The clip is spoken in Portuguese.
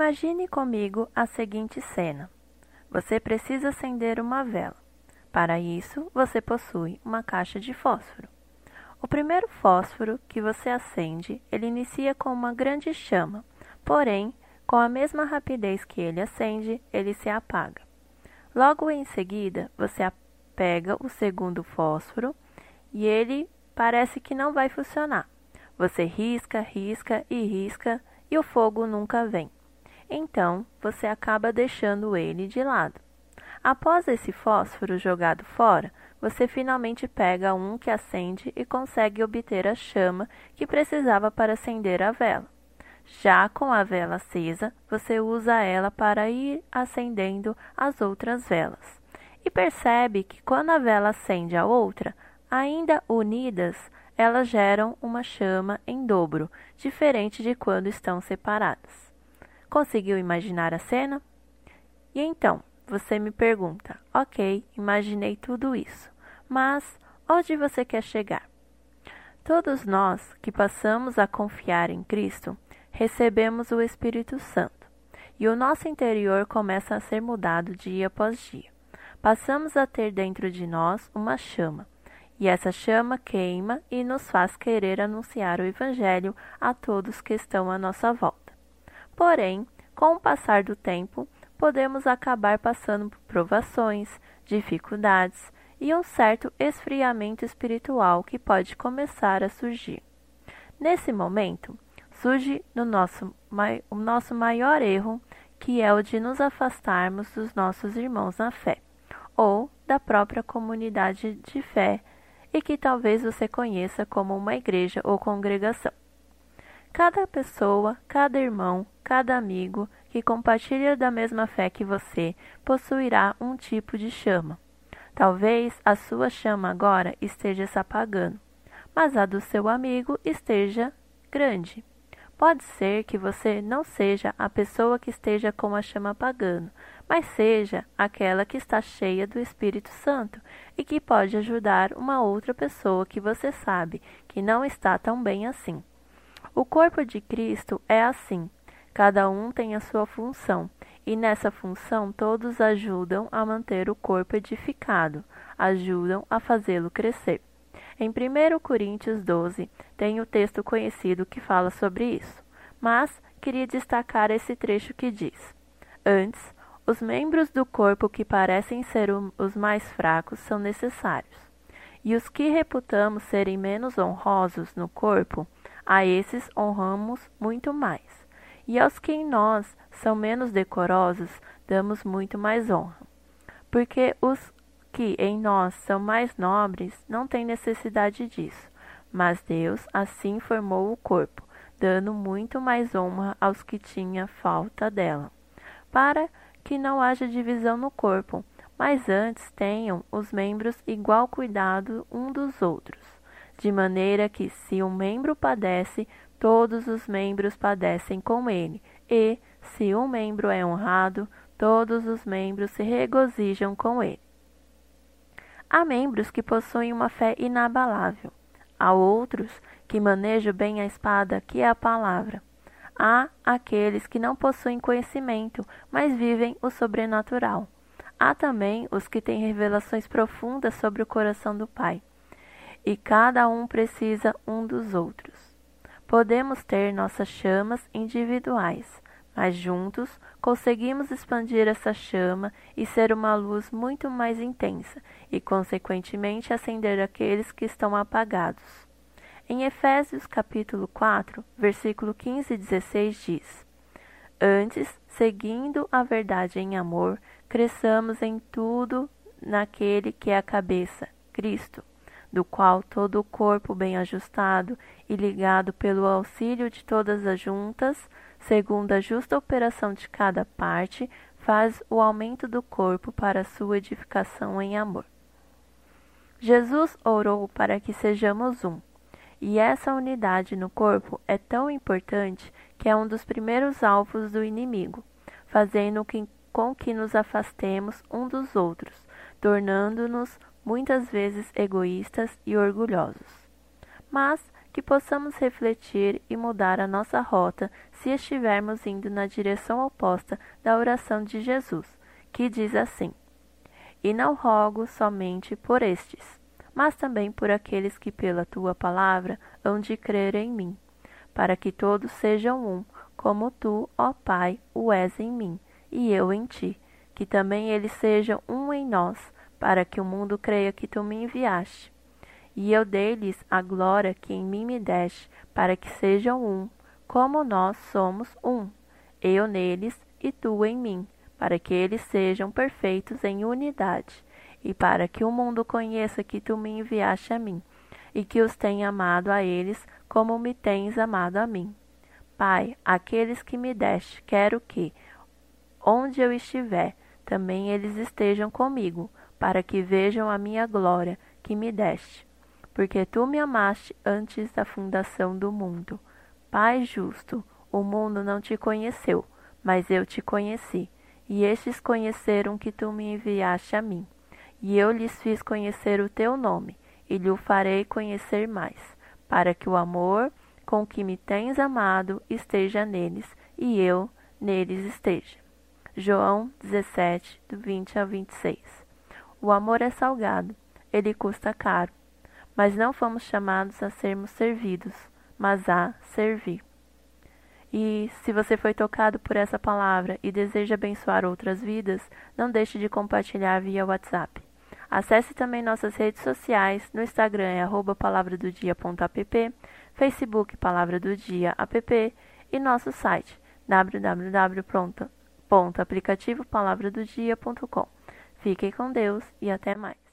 Imagine comigo a seguinte cena. Você precisa acender uma vela. Para isso, você possui uma caixa de fósforo. O primeiro fósforo que você acende, ele inicia com uma grande chama, porém, com a mesma rapidez que ele acende, ele se apaga. Logo em seguida, você pega o segundo fósforo e ele parece que não vai funcionar. Você risca, risca e risca e o fogo nunca vem. Então, você acaba deixando ele de lado. Após esse fósforo jogado fora, você finalmente pega um que acende e consegue obter a chama que precisava para acender a vela. Já com a vela acesa, você usa ela para ir acendendo as outras velas. E percebe que quando a vela acende a outra, ainda unidas, elas geram uma chama em dobro, diferente de quando estão separadas. Conseguiu imaginar a cena? E então, você me pergunta: ok, imaginei tudo isso, mas onde você quer chegar? Todos nós que passamos a confiar em Cristo recebemos o Espírito Santo e o nosso interior começa a ser mudado dia após dia. Passamos a ter dentro de nós uma chama, e essa chama queima e nos faz querer anunciar o Evangelho a todos que estão à nossa volta. Porém, com o passar do tempo, podemos acabar passando por provações, dificuldades e um certo esfriamento espiritual que pode começar a surgir. Nesse momento, surge no nosso, o nosso maior erro, que é o de nos afastarmos dos nossos irmãos na fé, ou da própria comunidade de fé, e que talvez você conheça como uma igreja ou congregação. Cada pessoa, cada irmão, cada amigo que compartilha da mesma fé que você possuirá um tipo de chama. Talvez a sua chama agora esteja se apagando, mas a do seu amigo esteja grande. Pode ser que você não seja a pessoa que esteja com a chama apagando, mas seja aquela que está cheia do Espírito Santo e que pode ajudar uma outra pessoa que você sabe que não está tão bem assim. O corpo de Cristo é assim. Cada um tem a sua função, e nessa função todos ajudam a manter o corpo edificado, ajudam a fazê-lo crescer. Em 1 Coríntios 12, tem o texto conhecido que fala sobre isso, mas queria destacar esse trecho que diz: Antes, os membros do corpo que parecem ser os mais fracos são necessários, e os que reputamos serem menos honrosos no corpo, a esses honramos muito mais, e aos que em nós são menos decorosos, damos muito mais honra. Porque os que em nós são mais nobres não têm necessidade disso, mas Deus assim formou o corpo, dando muito mais honra aos que tinham falta dela, para que não haja divisão no corpo, mas antes tenham os membros igual cuidado um dos outros, de maneira que se um membro padece, todos os membros padecem com ele, e se um membro é honrado, todos os membros se regozijam com ele. Há membros que possuem uma fé inabalável. Há outros que manejam bem a espada, que é a palavra. Há aqueles que não possuem conhecimento, mas vivem o sobrenatural. Há também os que têm revelações profundas sobre o coração do Pai. E cada um precisa um dos outros. Podemos ter nossas chamas individuais, mas juntos conseguimos expandir essa chama e ser uma luz muito mais intensa e, consequentemente, acender aqueles que estão apagados. Em Efésios capítulo 4, versículo 15 e 16 diz: Antes, seguindo a verdade em amor, cresçamos em tudo naquele que é a cabeça, Cristo, do qual todo o corpo bem ajustado e ligado pelo auxílio de todas as juntas segundo a justa operação de cada parte, faz o aumento do corpo para sua edificação em amor. Jesus orou para que sejamos um, e essa unidade no corpo é tão importante que é um dos primeiros alvos do inimigo, fazendo com que nos afastemos um dos outros, tornando-nos muitas vezes egoístas e orgulhosos. Mas que possamos refletir e mudar a nossa rota se estivermos indo na direção oposta da oração de Jesus, que diz assim: E não rogo somente por estes, mas também por aqueles que pela tua palavra hão de crer em mim, para que todos sejam um, como tu, ó Pai, o és em mim, e eu em ti, que também eles sejam um em nós, para que o mundo creia que tu me enviaste. E eu dei-lhes a glória que em mim me deste, para que sejam um, como nós somos um, eu neles e tu em mim, para que eles sejam perfeitos em unidade, e para que o mundo conheça que tu me enviaste a mim, e que os tenha amado a eles como me tens amado a mim. Pai, aqueles que me deste, quero que, onde eu estiver, também eles estejam comigo, para que vejam a minha glória que me deste porque tu me amaste antes da fundação do mundo. Pai justo, o mundo não te conheceu, mas eu te conheci, e estes conheceram que tu me enviaste a mim. E eu lhes fiz conhecer o teu nome, e lhe o farei conhecer mais, para que o amor com que me tens amado esteja neles, e eu neles esteja. João 17, do 20 a 26. O amor é salgado, ele custa caro mas não fomos chamados a sermos servidos, mas a servir. E se você foi tocado por essa palavra e deseja abençoar outras vidas, não deixe de compartilhar via WhatsApp. Acesse também nossas redes sociais, no Instagram é palavradodia.app, Facebook Palavra do Dia app e nosso site www.aplicativopalavradodia.com. Fiquem com Deus e até mais.